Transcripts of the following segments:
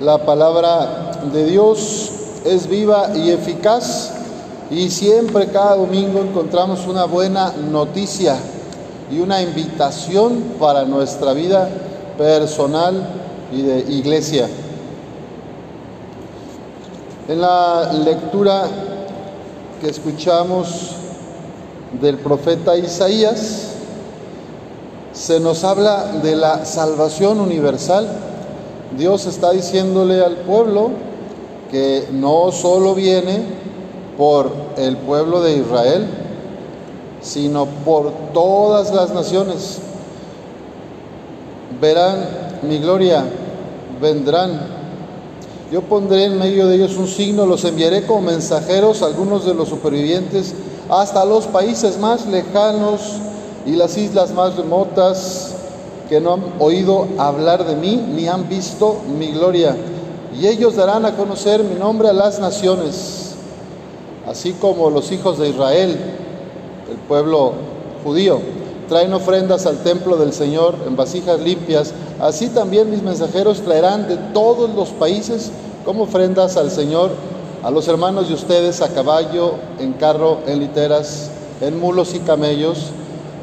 La palabra de Dios es viva y eficaz y siempre cada domingo encontramos una buena noticia y una invitación para nuestra vida personal y de iglesia. En la lectura que escuchamos del profeta Isaías, se nos habla de la salvación universal. Dios está diciéndole al pueblo que no solo viene por el pueblo de Israel, sino por todas las naciones. Verán mi gloria, vendrán. Yo pondré en medio de ellos un signo, los enviaré como mensajeros, algunos de los supervivientes, hasta los países más lejanos y las islas más remotas no han oído hablar de mí ni han visto mi gloria. Y ellos darán a conocer mi nombre a las naciones, así como los hijos de Israel, el pueblo judío, traen ofrendas al templo del Señor en vasijas limpias, así también mis mensajeros traerán de todos los países como ofrendas al Señor a los hermanos de ustedes a caballo, en carro, en literas, en mulos y camellos,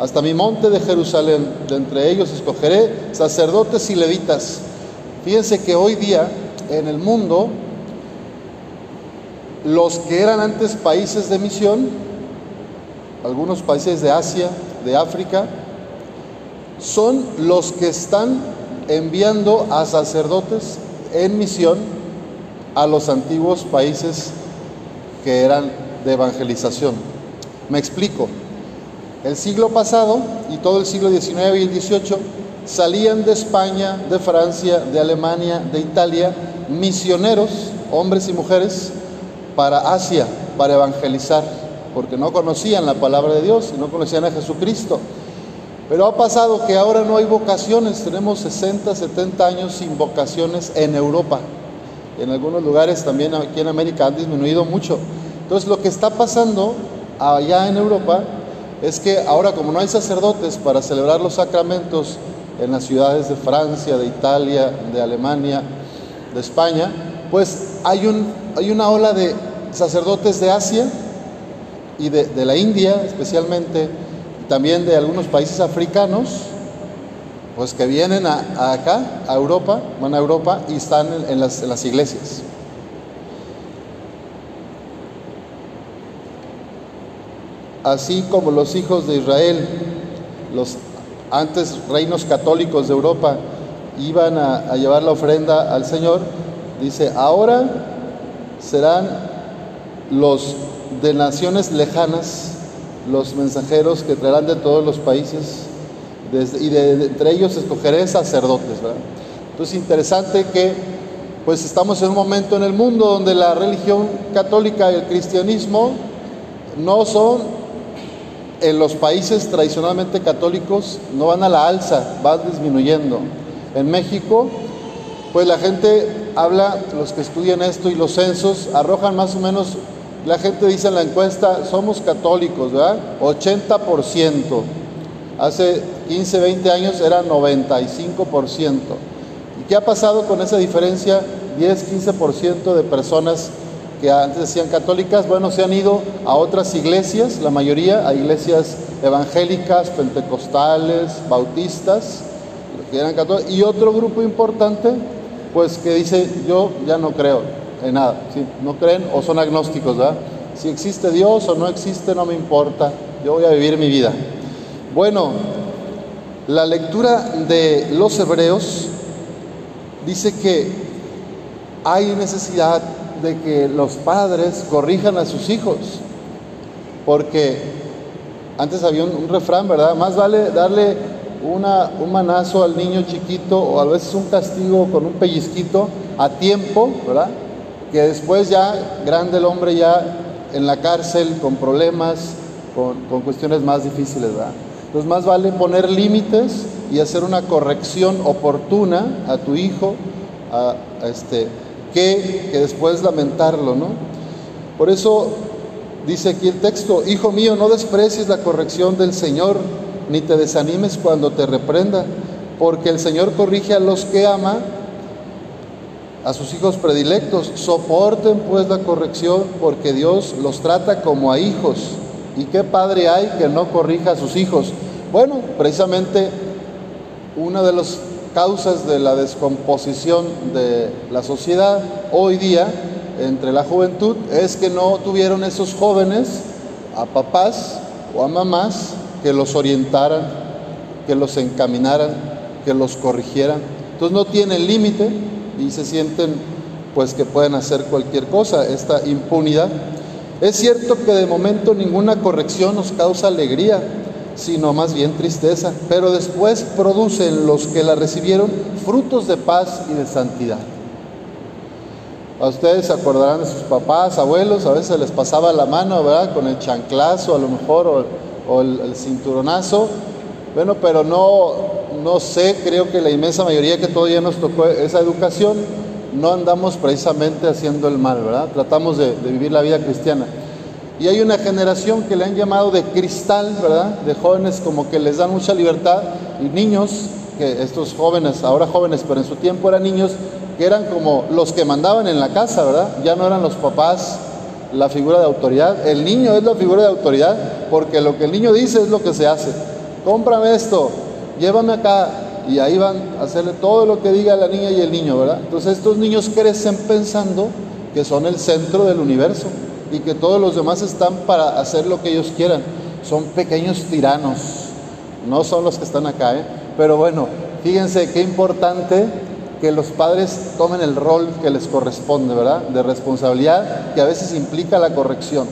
hasta mi monte de Jerusalén. De entre ellos escogeré sacerdotes y levitas. Fíjense que hoy día en el mundo, los que eran antes países de misión, algunos países de Asia, de África, son los que están enviando a sacerdotes en misión a los antiguos países que eran de evangelización. Me explico. El siglo pasado y todo el siglo XIX y el XVIII salían de España, de Francia, de Alemania, de Italia, misioneros, hombres y mujeres, para Asia, para evangelizar, porque no conocían la palabra de Dios y no conocían a Jesucristo. Pero ha pasado que ahora no hay vocaciones, tenemos 60, 70 años sin vocaciones en Europa en algunos lugares también aquí en América han disminuido mucho. Entonces lo que está pasando allá en Europa es que ahora como no hay sacerdotes para celebrar los sacramentos en las ciudades de Francia, de Italia, de Alemania, de España, pues hay, un, hay una ola de sacerdotes de Asia y de, la India especialmente, también de algunos países africanos, pues que vienen a, acá, a Europa, van a Europa y están en las iglesias. Así como los hijos de Israel, los antes reinos católicos de Europa, iban a, llevar la ofrenda al Señor, dice, ahora serán los de naciones lejanas, los mensajeros que traerán de todos los países y de, entre ellos escogeré sacerdotes. ¿verdad? Entonces, interesante que pues estamos en un momento en el mundo donde la religión católica y el cristianismo no son en los países tradicionalmente católicos, no van a la alza, van disminuyendo. En México, pues la gente habla, los que estudian esto y los censos arrojan más o menos, la gente dice en la encuesta, somos católicos, ¿verdad? 80%. Hace 15, 20 años era 95%. ¿Y qué ha pasado con esa diferencia? 10, 15% de personas que antes decían católicas, bueno, se han ido a otras iglesias, la mayoría a iglesias evangélicas, pentecostales, bautistas, que eran católicos, y otro grupo importante, pues que dice, yo ya no creo en nada, ¿sí? no creen o son agnósticos, ¿verdad? Si existe Dios o no existe, no me importa, yo voy a vivir mi vida. Bueno, la lectura de los hebreos dice que hay necesidad de que los padres corrijan a sus hijos, porque antes había un, refrán, ¿verdad? Más vale darle una, un manazo al niño chiquito o a veces un castigo con un pellizquito a tiempo, ¿verdad? Que después ya grande el hombre ya en la cárcel con problemas, con, con cuestiones más difíciles, ¿verdad? Entonces más vale poner límites y hacer una corrección oportuna a tu hijo, a, este, que, que después lamentarlo, ¿no? Por eso dice aquí el texto, hijo mío, no desprecies la corrección del Señor, ni te desanimes cuando te reprenda, porque el Señor corrige a los que ama a sus hijos predilectos. Soporten pues la corrección porque Dios los trata como a hijos. ¿Y qué padre hay que no corrija a sus hijos? Bueno, precisamente una de las causas de la descomposición de la sociedad hoy día entre la juventud es que no tuvieron esos jóvenes a papás o a mamás que los orientaran, que los encaminaran, que los corrigieran. Entonces no tienen límite y se sienten pues que pueden hacer cualquier cosa, esta impunidad. Es cierto que de momento ninguna corrección nos causa alegría, sino más bien tristeza, pero después producen los que la recibieron frutos de paz y de santidad. A ustedes se acordarán de sus papás, abuelos, a veces les pasaba la mano, ¿verdad? Con el chanclazo a lo mejor o, el, cinturonazo. Bueno, pero no, no sé, creo que la inmensa mayoría que todavía nos tocó esa educación, no andamos precisamente haciendo el mal, ¿verdad? Tratamos de vivir la vida cristiana. Y hay una generación que le han llamado de cristal, ¿verdad? De jóvenes como que les dan mucha libertad y niños, que estos jóvenes, ahora jóvenes, pero en su tiempo eran niños, que eran como los que mandaban en la casa, ¿verdad? Ya no eran los papás la figura de autoridad. El niño es la figura de autoridad porque lo que el niño dice es lo que se hace. Cómprame esto, llévame acá. Y ahí van a hacerle todo lo que diga la niña y el niño, ¿verdad? Entonces estos niños crecen pensando que son el centro del universo y que todos los demás están para hacer lo que ellos quieran. Son pequeños tiranos, no son los que están acá, ¿eh? Pero bueno, fíjense qué importante que los padres tomen el rol que les corresponde, ¿verdad? De responsabilidad que a veces implica la corrección.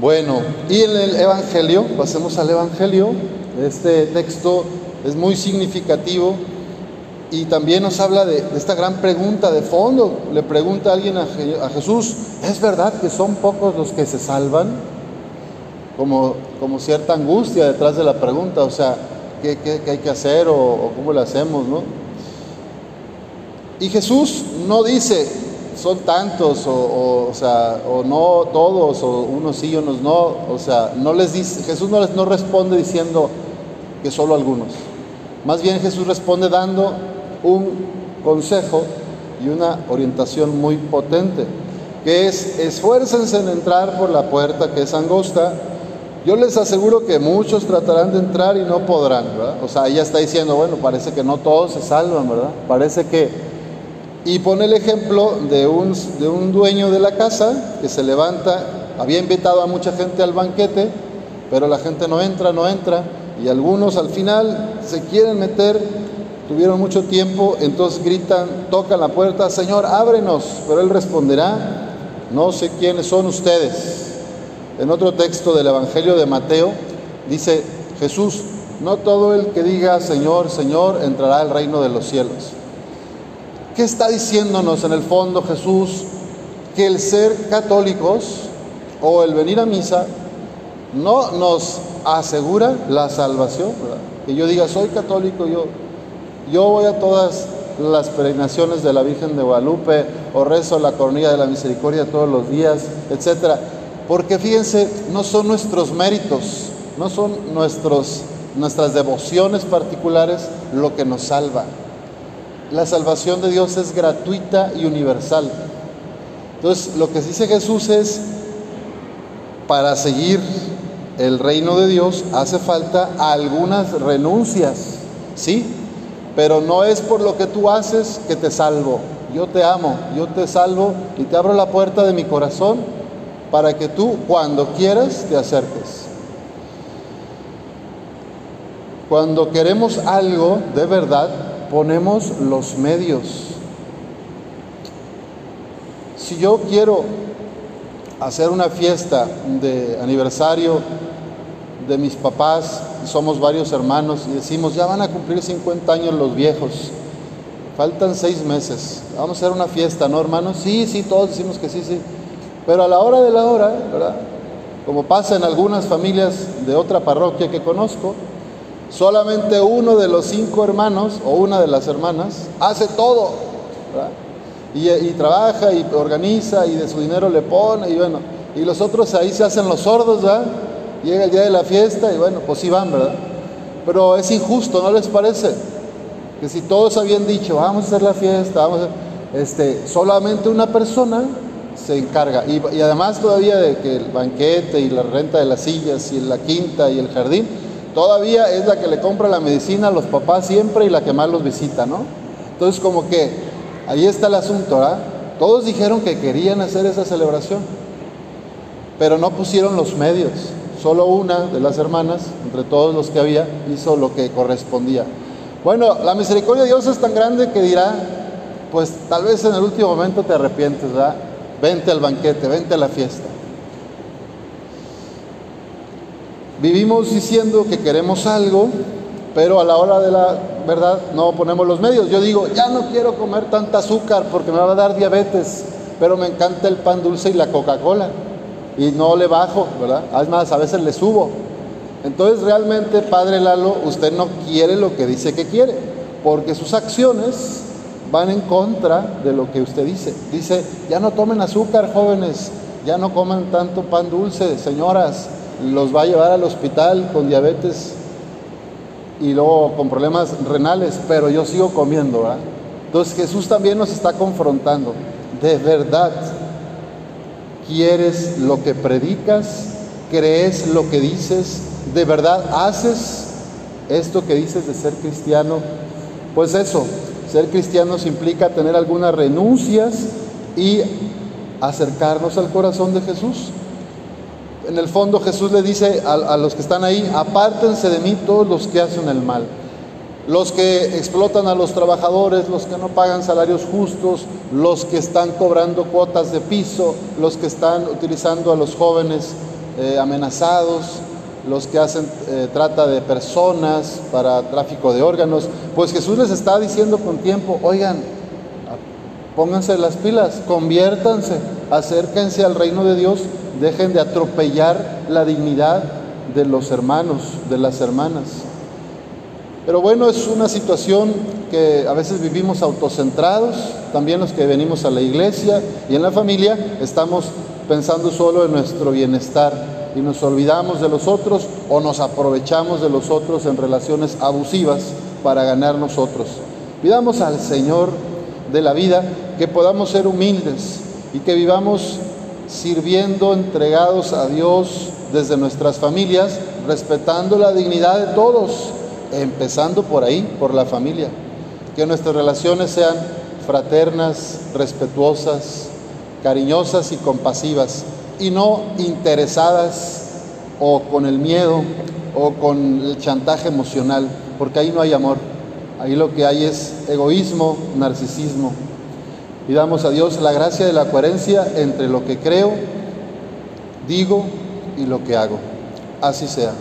Bueno, y en el Evangelio, pasemos al Evangelio, este texto es muy significativo y también nos habla de, esta gran pregunta de fondo. Le pregunta a alguien a, Jesús, ¿es verdad que son pocos los que se salvan? Como, como cierta angustia detrás de la pregunta, o sea, ¿qué, qué, qué hay que hacer o, cómo lo hacemos, no? Y Jesús no dice, son tantos, o, o, o, sea, o no todos, o unos sí, unos no, o sea, no les dice, Jesús no, les, no responde diciendo que solo algunos. Más bien Jesús responde dando un consejo y una orientación muy potente, que es esfuércense en entrar por la puerta que es angosta. Yo les aseguro que muchos tratarán de entrar y no podrán, ¿verdad? O sea, ella está diciendo, bueno, parece que no todos se salvan, ¿verdad? Parece que y pone el ejemplo de un, de un dueño de la casa que se levanta, había invitado a mucha gente al banquete, pero la gente no entra, no entra, y algunos al final se quieren meter, tuvieron mucho tiempo, entonces gritan, tocan la puerta, Señor, ábrenos, pero él responderá, no sé quiénes son ustedes. En otro texto del Evangelio de Mateo dice Jesús, no todo el que diga Señor, Señor entrará al reino de los cielos. ¿Qué está diciéndonos en el fondo Jesús? Que el ser católicos o el venir a misa no nos asegura la salvación. Que yo diga, soy católico, yo, yo voy a todas las peregrinaciones de la Virgen de Guadalupe o rezo la coronilla de la misericordia todos los días, etcétera. Porque fíjense, no son nuestros méritos, no son nuestros, nuestras devociones particulares lo que nos salva. La salvación de Dios es gratuita y universal. Entonces, lo que dice Jesús es, para seguir el reino de Dios hace falta algunas renuncias, ¿sí? Pero no es por lo que tú haces que te salvo. Yo te amo, yo te salvo y te abro la puerta de mi corazón para que tú, cuando quieras, te acerques. Cuando queremos algo de verdad, ponemos los medios. Si yo quiero hacer una fiesta de aniversario de mis papás, somos varios hermanos y decimos, ya van a cumplir 50 años los viejos, faltan seis meses, vamos a hacer una fiesta, ¿no hermanos? Sí, sí, todos decimos que sí, sí, pero a la hora de la hora, ¿verdad? Como pasa en algunas familias de otra parroquia que conozco, solamente uno de los cinco hermanos o una de las hermanas hace todo. Y, y, trabaja y organiza y de su dinero le pone y bueno, y los otros ahí se hacen los sordos, ¿verdad? Llega el día de la fiesta y bueno, pues sí van, ¿verdad? Pero es injusto, ¿no les parece? Que si todos habían dicho, vamos a hacer la fiesta, vamos a... este, solamente una persona se encarga. Y, y, además todavía de que el banquete y la renta de las sillas y la quinta y el jardín, todavía es la que le compra la medicina a los papás siempre y la que más los visita, ¿no? Entonces como que ahí está el asunto, ¿verdad? Todos dijeron que querían hacer esa celebración, pero no pusieron los medios. Solo una de las hermanas, entre todos los que había, hizo lo que correspondía. Bueno, la misericordia de Dios es tan grande que dirá, pues tal vez en el último momento te arrepientes, ¿verdad? Vente al banquete, vente a la fiesta. Vivimos diciendo que queremos algo, pero a la hora de la verdad no ponemos los medios. Yo digo, ya no quiero comer tanta azúcar porque me va a dar diabetes, pero me encanta el pan dulce y la Coca-Cola. Y no le bajo, ¿verdad? Además, a veces le subo. Entonces realmente, Padre Lalo, usted no quiere lo que dice que quiere, porque sus acciones van en contra de lo que usted dice. Dice, ya no tomen azúcar, jóvenes, ya no coman tanto pan dulce, señoras, los va a llevar al hospital con diabetes y luego con problemas renales, pero yo sigo comiendo. ¿verdad? Entonces Jesús también nos está confrontando. De verdad, ¿quieres lo que predicas? ¿Crees lo que dices? ¿De verdad haces esto que dices de ser cristiano? Pues eso, ser cristianos implica tener algunas renuncias y acercarnos al corazón de Jesús. En el fondo Jesús le dice a, a, los que están ahí, apártense de mí todos los que hacen el mal. Los que explotan a los trabajadores, los que no pagan salarios justos, los que están cobrando cuotas de piso, los que están utilizando a los jóvenes eh, amenazados, los que hacen eh, trata de personas para tráfico de órganos. Pues Jesús les está diciendo con tiempo, oigan, pónganse las pilas, conviértanse, acérquense al reino de Dios dejen de atropellar la dignidad de los hermanos, de las hermanas. Pero bueno, es una situación que a veces vivimos autocentrados, también los que venimos a la iglesia y en la familia estamos pensando solo en nuestro bienestar y nos olvidamos de los otros o nos aprovechamos de los otros en relaciones abusivas para ganar nosotros. Pidamos al Señor de la vida que podamos ser humildes y que vivamos sirviendo, entregados a Dios desde nuestras familias, respetando la dignidad de todos, empezando por ahí, por la familia. Que nuestras relaciones sean fraternas, respetuosas, cariñosas y compasivas, y no interesadas o con el miedo o con el chantaje emocional, porque ahí no hay amor. Ahí lo que hay es egoísmo, narcisismo. Y damos a Dios la gracia de la coherencia entre lo que creo, digo y lo que hago. Así sea.